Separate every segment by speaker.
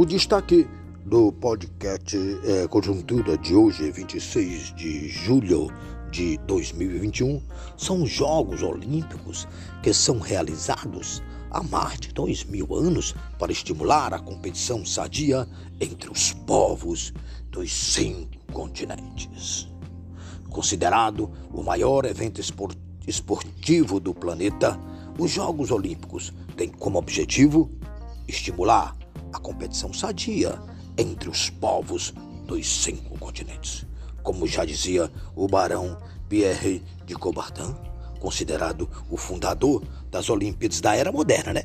Speaker 1: O destaque do podcast é, Conjuntura de hoje, 26 de julho de 2021, são os Jogos Olímpicos que são realizados há mais de dois mil anos para estimular a competição sadia entre os povos dos cinco continentes. Considerado o maior evento esportivo do planeta, os Jogos Olímpicos têm como objetivo estimular a competição sadia entre os povos dos cinco continentes. Como já dizia o barão Pierre de Coubertin, considerado o fundador das Olimpíadas da era moderna, né?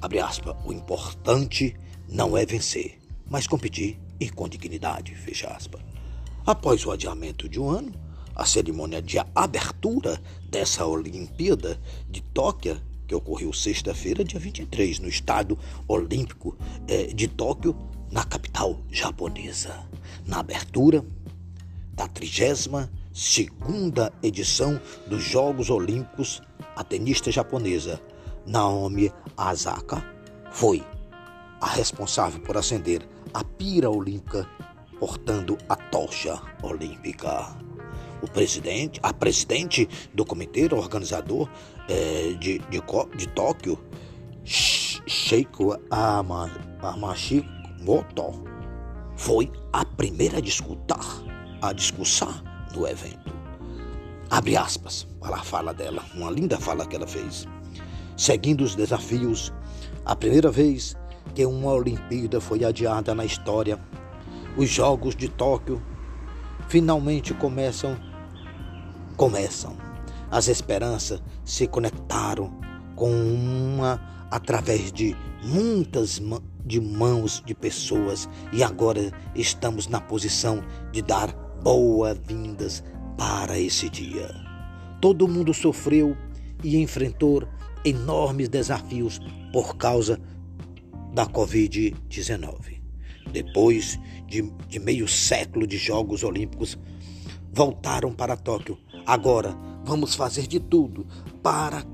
Speaker 1: Abre aspas, o importante não é vencer, mas competir e com dignidade, fecha aspas. Após o adiamento de um ano, a cerimônia de abertura dessa Olimpíada de Tóquio, que ocorreu sexta-feira, dia 23, no Estado Olímpico eh, de Tóquio, na capital japonesa. Na abertura da 32 segunda edição dos Jogos Olímpicos, a tenista japonesa Naomi Asaka foi a responsável por acender a pira olímpica portando a tocha olímpica. O presidente, a presidente do comitê organizador é, de, de, de Tóquio, Sheiko Amashimoto, foi a primeira a discutir, a discussar no evento. Abre aspas para a fala dela, uma linda fala que ela fez. Seguindo os desafios, a primeira vez que uma Olimpíada foi adiada na história, os Jogos de Tóquio finalmente começam. Começam. As esperanças se conectaram com uma através de muitas de mãos de pessoas e agora estamos na posição de dar boas-vindas para esse dia. Todo mundo sofreu e enfrentou enormes desafios por causa da Covid-19. Depois de, de, meio século de Jogos Olímpicos, voltaram para Tóquio. Agora vamos fazer de tudo para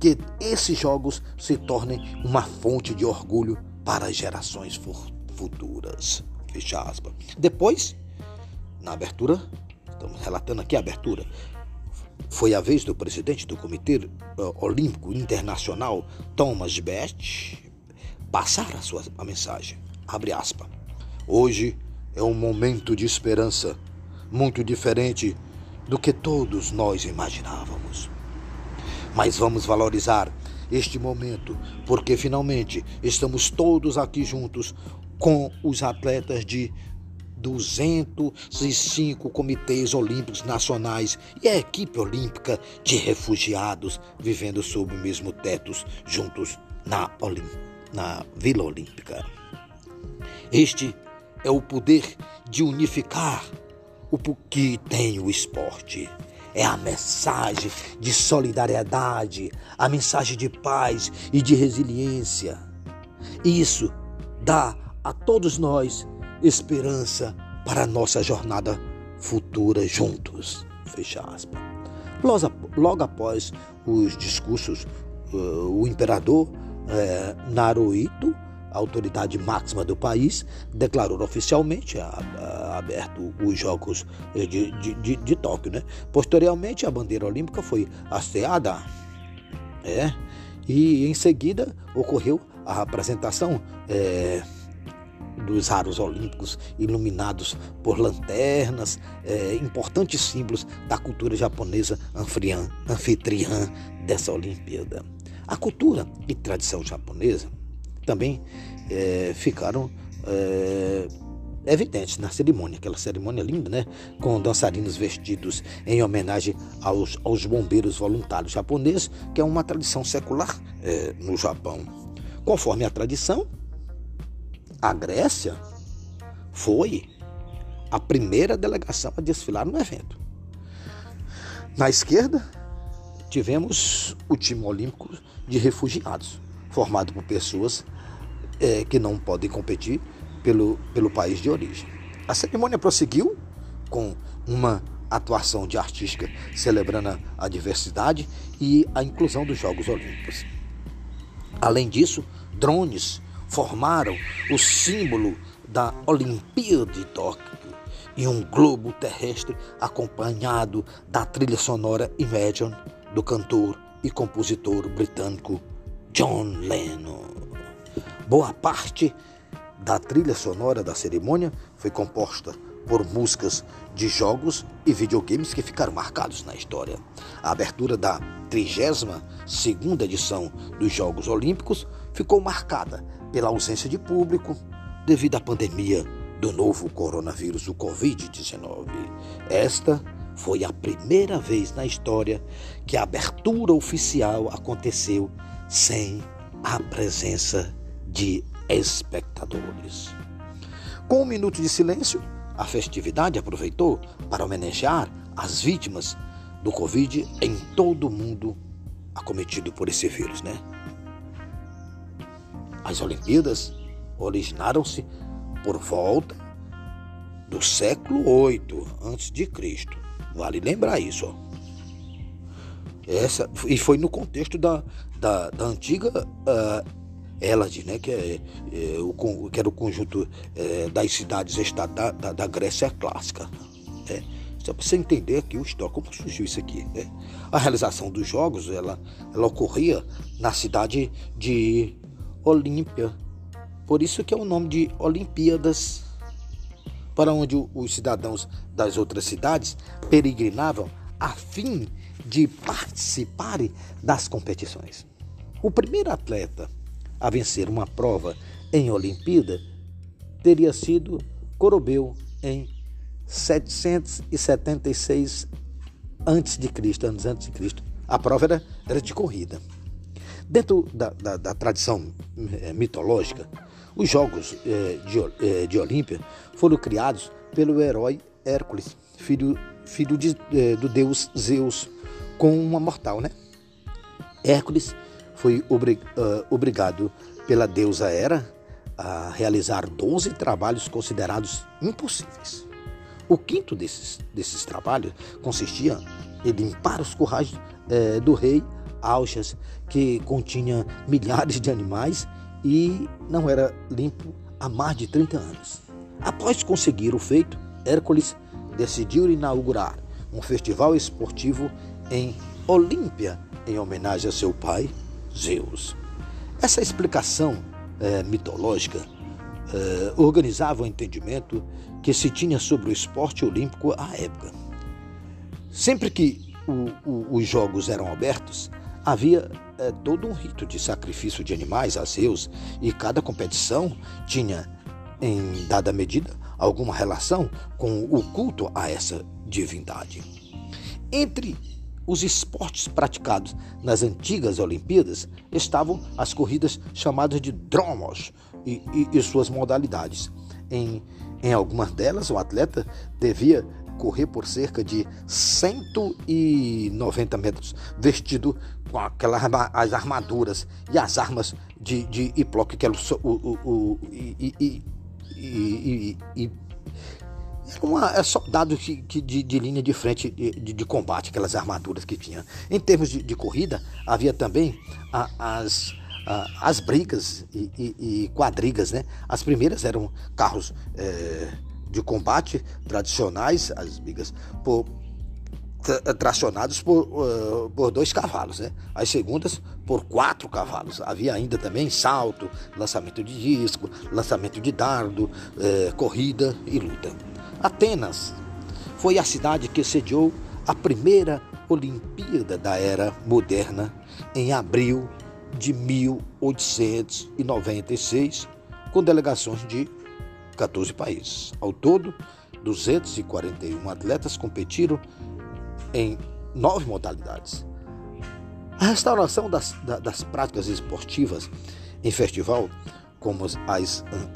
Speaker 1: que esses Jogos se tornem uma fonte de orgulho para as gerações futuras. Fecha aspas. Depois, na abertura, estamos relatando aqui a abertura, foi a vez do presidente do Comitê uh, Olímpico Internacional, Thomas Best, passar a sua a mensagem. Abre aspas. Hoje é um momento de esperança muito diferente do que todos nós imaginávamos. Mas vamos valorizar este momento, porque finalmente estamos todos aqui juntos com os atletas de 205 comitês olímpicos nacionais e a equipe olímpica de refugiados vivendo sob o mesmo teto juntos na, Olim na Vila Olímpica. Este é o poder de unificar o que tem o esporte. É a mensagem de solidariedade, a mensagem de paz e de resiliência. Isso dá a todos nós esperança para a nossa jornada futura juntos. Fecha aspas. Logo após os discursos, uh, o imperador uh, Naruhito, autoridade máxima do país, declarou oficialmente a, a, aberto os Jogos de, de, de, de, Tóquio. Né? Posteriormente, a bandeira olímpica foi hasteada é, e em seguida ocorreu a apresentação. É, dos aros olímpicos iluminados por lanternas, é, importantes símbolos da cultura japonesa anfitriã, anfitriã dessa Olimpíada. A cultura e tradição japonesa também é, ficaram é, evidentes na cerimônia, aquela cerimônia linda, né? Com dançarinos vestidos em homenagem aos, aos bombeiros voluntários japoneses, que é uma tradição secular é, no Japão. Conforme a tradição, a Grécia foi a primeira delegação a desfilar no evento. Na esquerda, tivemos o time olímpico de refugiados, formado por pessoas é, que não podem competir pelo, pelo país de origem. A cerimônia prosseguiu com uma atuação de artística celebrando a diversidade e a inclusão dos Jogos Olímpicos. Além disso, drones formaram o símbolo da Olimpíada de Tóquio e um globo terrestre acompanhado da trilha sonora Imagine do cantor e compositor britânico John Lennon. Boa parte da trilha sonora da cerimônia foi composta por músicas de jogos e videogames que ficaram marcados na história. A abertura da 32ª edição dos Jogos Olímpicos ficou marcada pela ausência de público devido à pandemia do novo coronavírus, o Covid-19. Esta foi a primeira vez na história que a abertura oficial aconteceu sem a presença de espectadores. Com um minuto de silêncio, a festividade aproveitou para homenagear as vítimas do Covid em todo o mundo acometido por esse vírus, né? As Olimpíadas originaram-se por volta do século 8 antes de Cristo. Vale lembrar isso. Ó. Essa, e foi no contexto da, da, da antiga uh, Elade, né, que, é, é, o, que era o conjunto é, das cidades-estado da, da, da, Grécia clássica. Né? Só para você entender aqui o histórico, como surgiu isso aqui. Né? A realização dos jogos ela, ela ocorria na cidade de Olímpia. Por isso que é o nome de Olimpíadas para onde os cidadãos das outras cidades peregrinavam a fim de participarem das competições. O primeiro atleta a vencer uma prova em Olimpíada teria sido Corobeu em 776 a.C., anos antes de Cristo. A prova era, era de corrida. Dentro da, da, da tradição eh, mitológica, os Jogos eh, de, eh, de Olímpia foram criados pelo herói Hércules, filho, filho de, do deus Zeus, com uma mortal, né? Hércules foi obrig, uh, obrigado pela deusa Hera a realizar 12 trabalhos considerados impossíveis. O quinto desses, desses trabalhos consistia em limpar os currais eh, do rei Auxas, que continha milhares de animais e não era limpo há mais de 30 anos. Após conseguir o feito, Hércules decidiu inaugurar um festival esportivo em Olímpia, em homenagem a seu pai, Zeus. Essa explicação é, mitológica é, organizava o entendimento que se tinha sobre o esporte olímpico à época. Sempre que o, o, os jogos eram abertos, havia é, todo um rito de sacrifício de animais a Zeus e cada competição tinha, em dada medida, alguma relação com o culto a essa divindade. Entre os esportes praticados nas antigas Olimpíadas estavam as corridas chamadas de dromos e, e, e suas modalidades. Em, em algumas delas, o atleta devia correr por cerca de 190 metros, vestido com aquelas as armaduras e as armas de, de Hiploque, que era o, o, o, e, e, e, e era uma, é soldado de, de, de, linha de frente de, de, combate, aquelas armaduras que tinha. Em termos de, de corrida, havia também a, as, a, as brigas e, e, e, quadrigas, né? As primeiras eram carros é, de combate tradicionais, as brigas por, tracionados por, uh, por dois cavalos, né? As segundas por quatro cavalos. Havia ainda também salto, lançamento de disco, lançamento de dardo, corrida e luta. Atenas foi a cidade que sediou a primeira Olimpíada da Era Moderna em abril de 1896, com delegações de 14 países. Ao todo, 241 atletas competiram em nove modalidades. A restauração das, das práticas esportivas em festival como as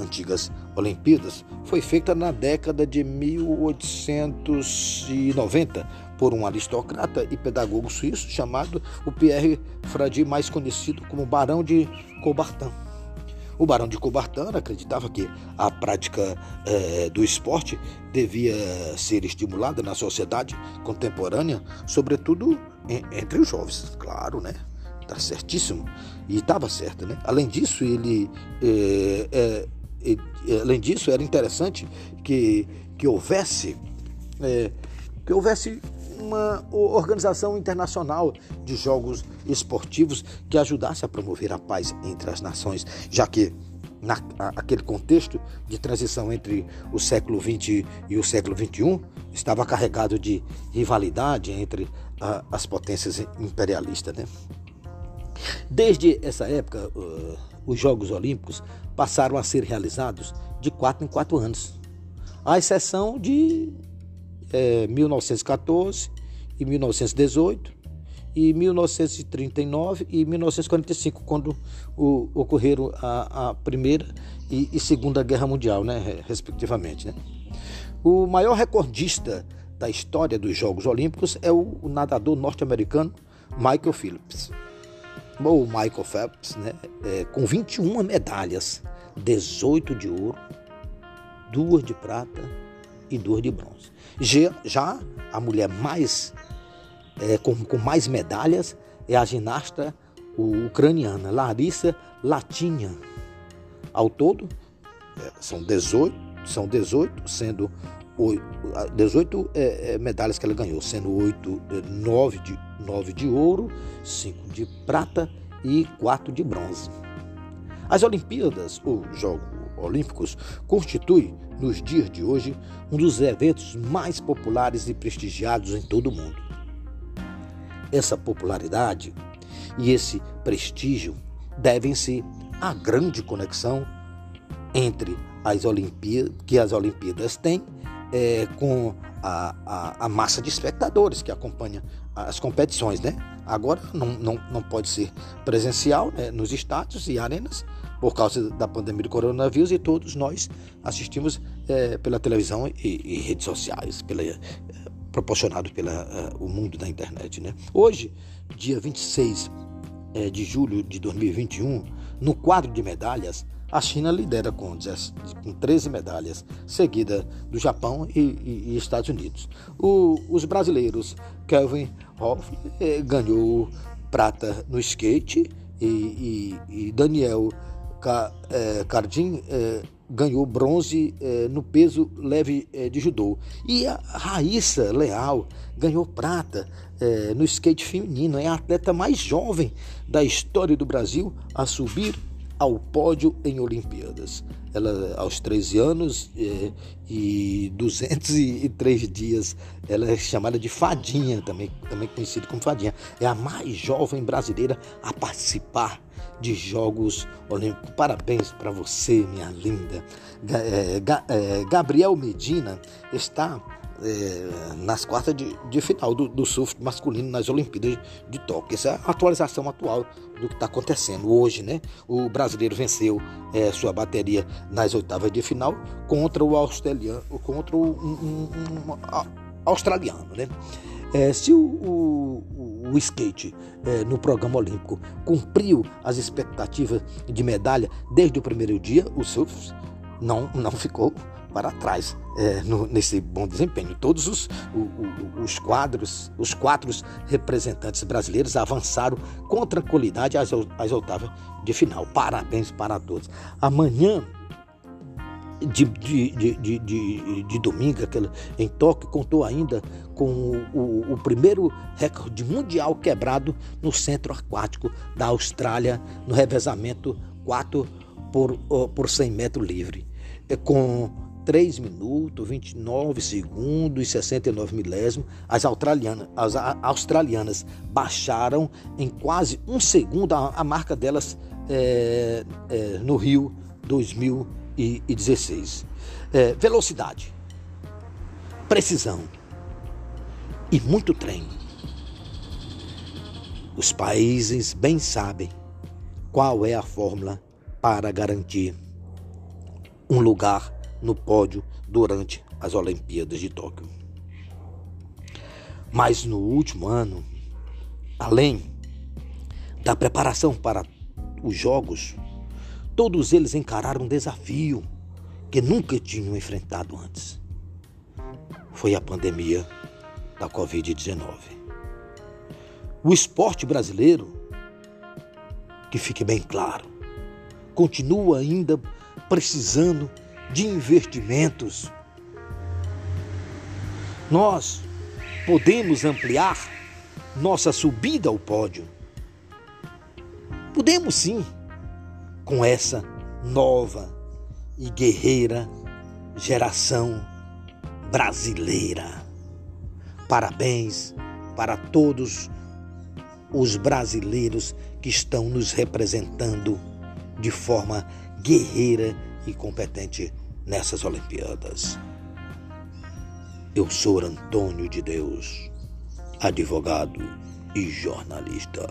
Speaker 1: antigas Olimpíadas, foi feita na década de 1890 por um aristocrata e pedagogo suíço chamado o Pierre Fradi, mais conhecido como Barão de Coubertin. O Barão de Coubertin acreditava que a prática eh, do esporte devia ser estimulada na sociedade contemporânea, sobretudo entre os jovens, claro, né? Tá certíssimo e estava certo, né? Além disso, ele, é, é, é, além disso, era interessante que, que houvesse é, que houvesse uma organização internacional de jogos esportivos que ajudasse a promover a paz entre as nações, já que naquele contexto de transição entre o século XX e o século XXI estava carregado de rivalidade entre as potências imperialistas. Né? Desde essa época, os Jogos Olímpicos passaram a ser realizados de quatro em quatro anos, à exceção de é, 1914 e 1918 e 1939 e 1945, quando o, ocorreram a, a Primeira e, e, Segunda Guerra Mundial, né, respectivamente. Né? O maior recordista da história dos Jogos Olímpicos é o, o nadador norte-americano Michael Phillips. Ou Michael Phelps, né, é, com 21 medalhas, 18 de ouro, duas de prata e duas de bronze. Já, a mulher mais é, com, com mais medalhas é a ginasta ucraniana Larissa Latinha. Ao todo, é, são 18, são 18 sendo 8, 18 é, é, medalhas que ela ganhou, sendo 8, 9, é, de, 9 de ouro, 5 de prata e 4 de bronze. As Olimpíadas, ou Jogos Olímpicos, constituem, nos dias de hoje, um dos eventos mais populares e prestigiados em todo o mundo. Essa popularidade e esse prestígio devem-se à grande conexão entre as Olimpíadas que as Olimpíadas têm é, com a, a, a, massa de espectadores que acompanha as competições, né? Agora não, não, não pode ser presencial né, nos estádios e arenas por causa da pandemia do coronavírus e todos nós assistimos é, pela televisão e, e, redes sociais, pela, é, proporcionado pelo é, o mundo da internet, né? Hoje, dia 26 é, de julho de 2021, no quadro de medalhas, a China lidera com, 10, com 13 medalhas, seguida do Japão e, e, e Estados Unidos. O, os brasileiros, Kelvin Hoff eh, ganhou prata no skate e, e Daniel eh, Cardim eh, ganhou bronze no peso leve de judô. E a Raíssa Leal ganhou prata no skate feminino. É a atleta mais jovem da história do Brasil a subir ao pódio em Olimpíadas. Ela, aos 13 anos é, e 203 dias, ela é chamada de Fadinha, também, também conhecida como Fadinha. É a mais jovem brasileira a participar de Jogos Olímpicos. Parabéns para você, minha linda. É, é, Gabriel Medina está é, nas quartas de, de final do, do, surf masculino nas Olimpíadas de Tóquio. Essa é a atualização atual do que está acontecendo hoje, né? O brasileiro venceu é, sua bateria nas oitavas de final contra o australiano, contra o um, um, um, australiano, né? É, se o, o, o skate é, no programa olímpico cumpriu as expectativas de medalha desde o primeiro dia, o surf não, não ficou para trás é, no, nesse bom desempenho. Todos os, o, os quadros, os quatro representantes brasileiros avançaram com tranquilidade às, às oitavas de final. Parabéns para todos. Amanhã de, de, de, de, de, domingo, aquele, em Tóquio, contou ainda com o, o, o, primeiro recorde mundial quebrado no centro aquático da Austrália, no revezamento 4 por, por 100 metros livre. É, com 3 minutos, 29 segundos e 69 milésimos, as australianas, as australianas baixaram em quase um segundo a, a marca delas é, é, no Rio 2016. É, velocidade, precisão e muito treino. Os países bem sabem qual é a fórmula para garantir um lugar no pódio durante as Olimpíadas de Tóquio. Mas no último ano, além da preparação para os Jogos, todos eles encararam um desafio que nunca tinham enfrentado antes. Foi a pandemia da Covid-19. O esporte brasileiro que fique bem claro, continua ainda precisando de investimentos. Nós podemos ampliar nossa subida ao pódio. Podemos sim, com essa nova e guerreira geração brasileira. Parabéns para todos os brasileiros que estão nos representando de forma guerreira e competente nessas Olimpíadas. Eu sou Antônio de Deus, advogado e jornalista.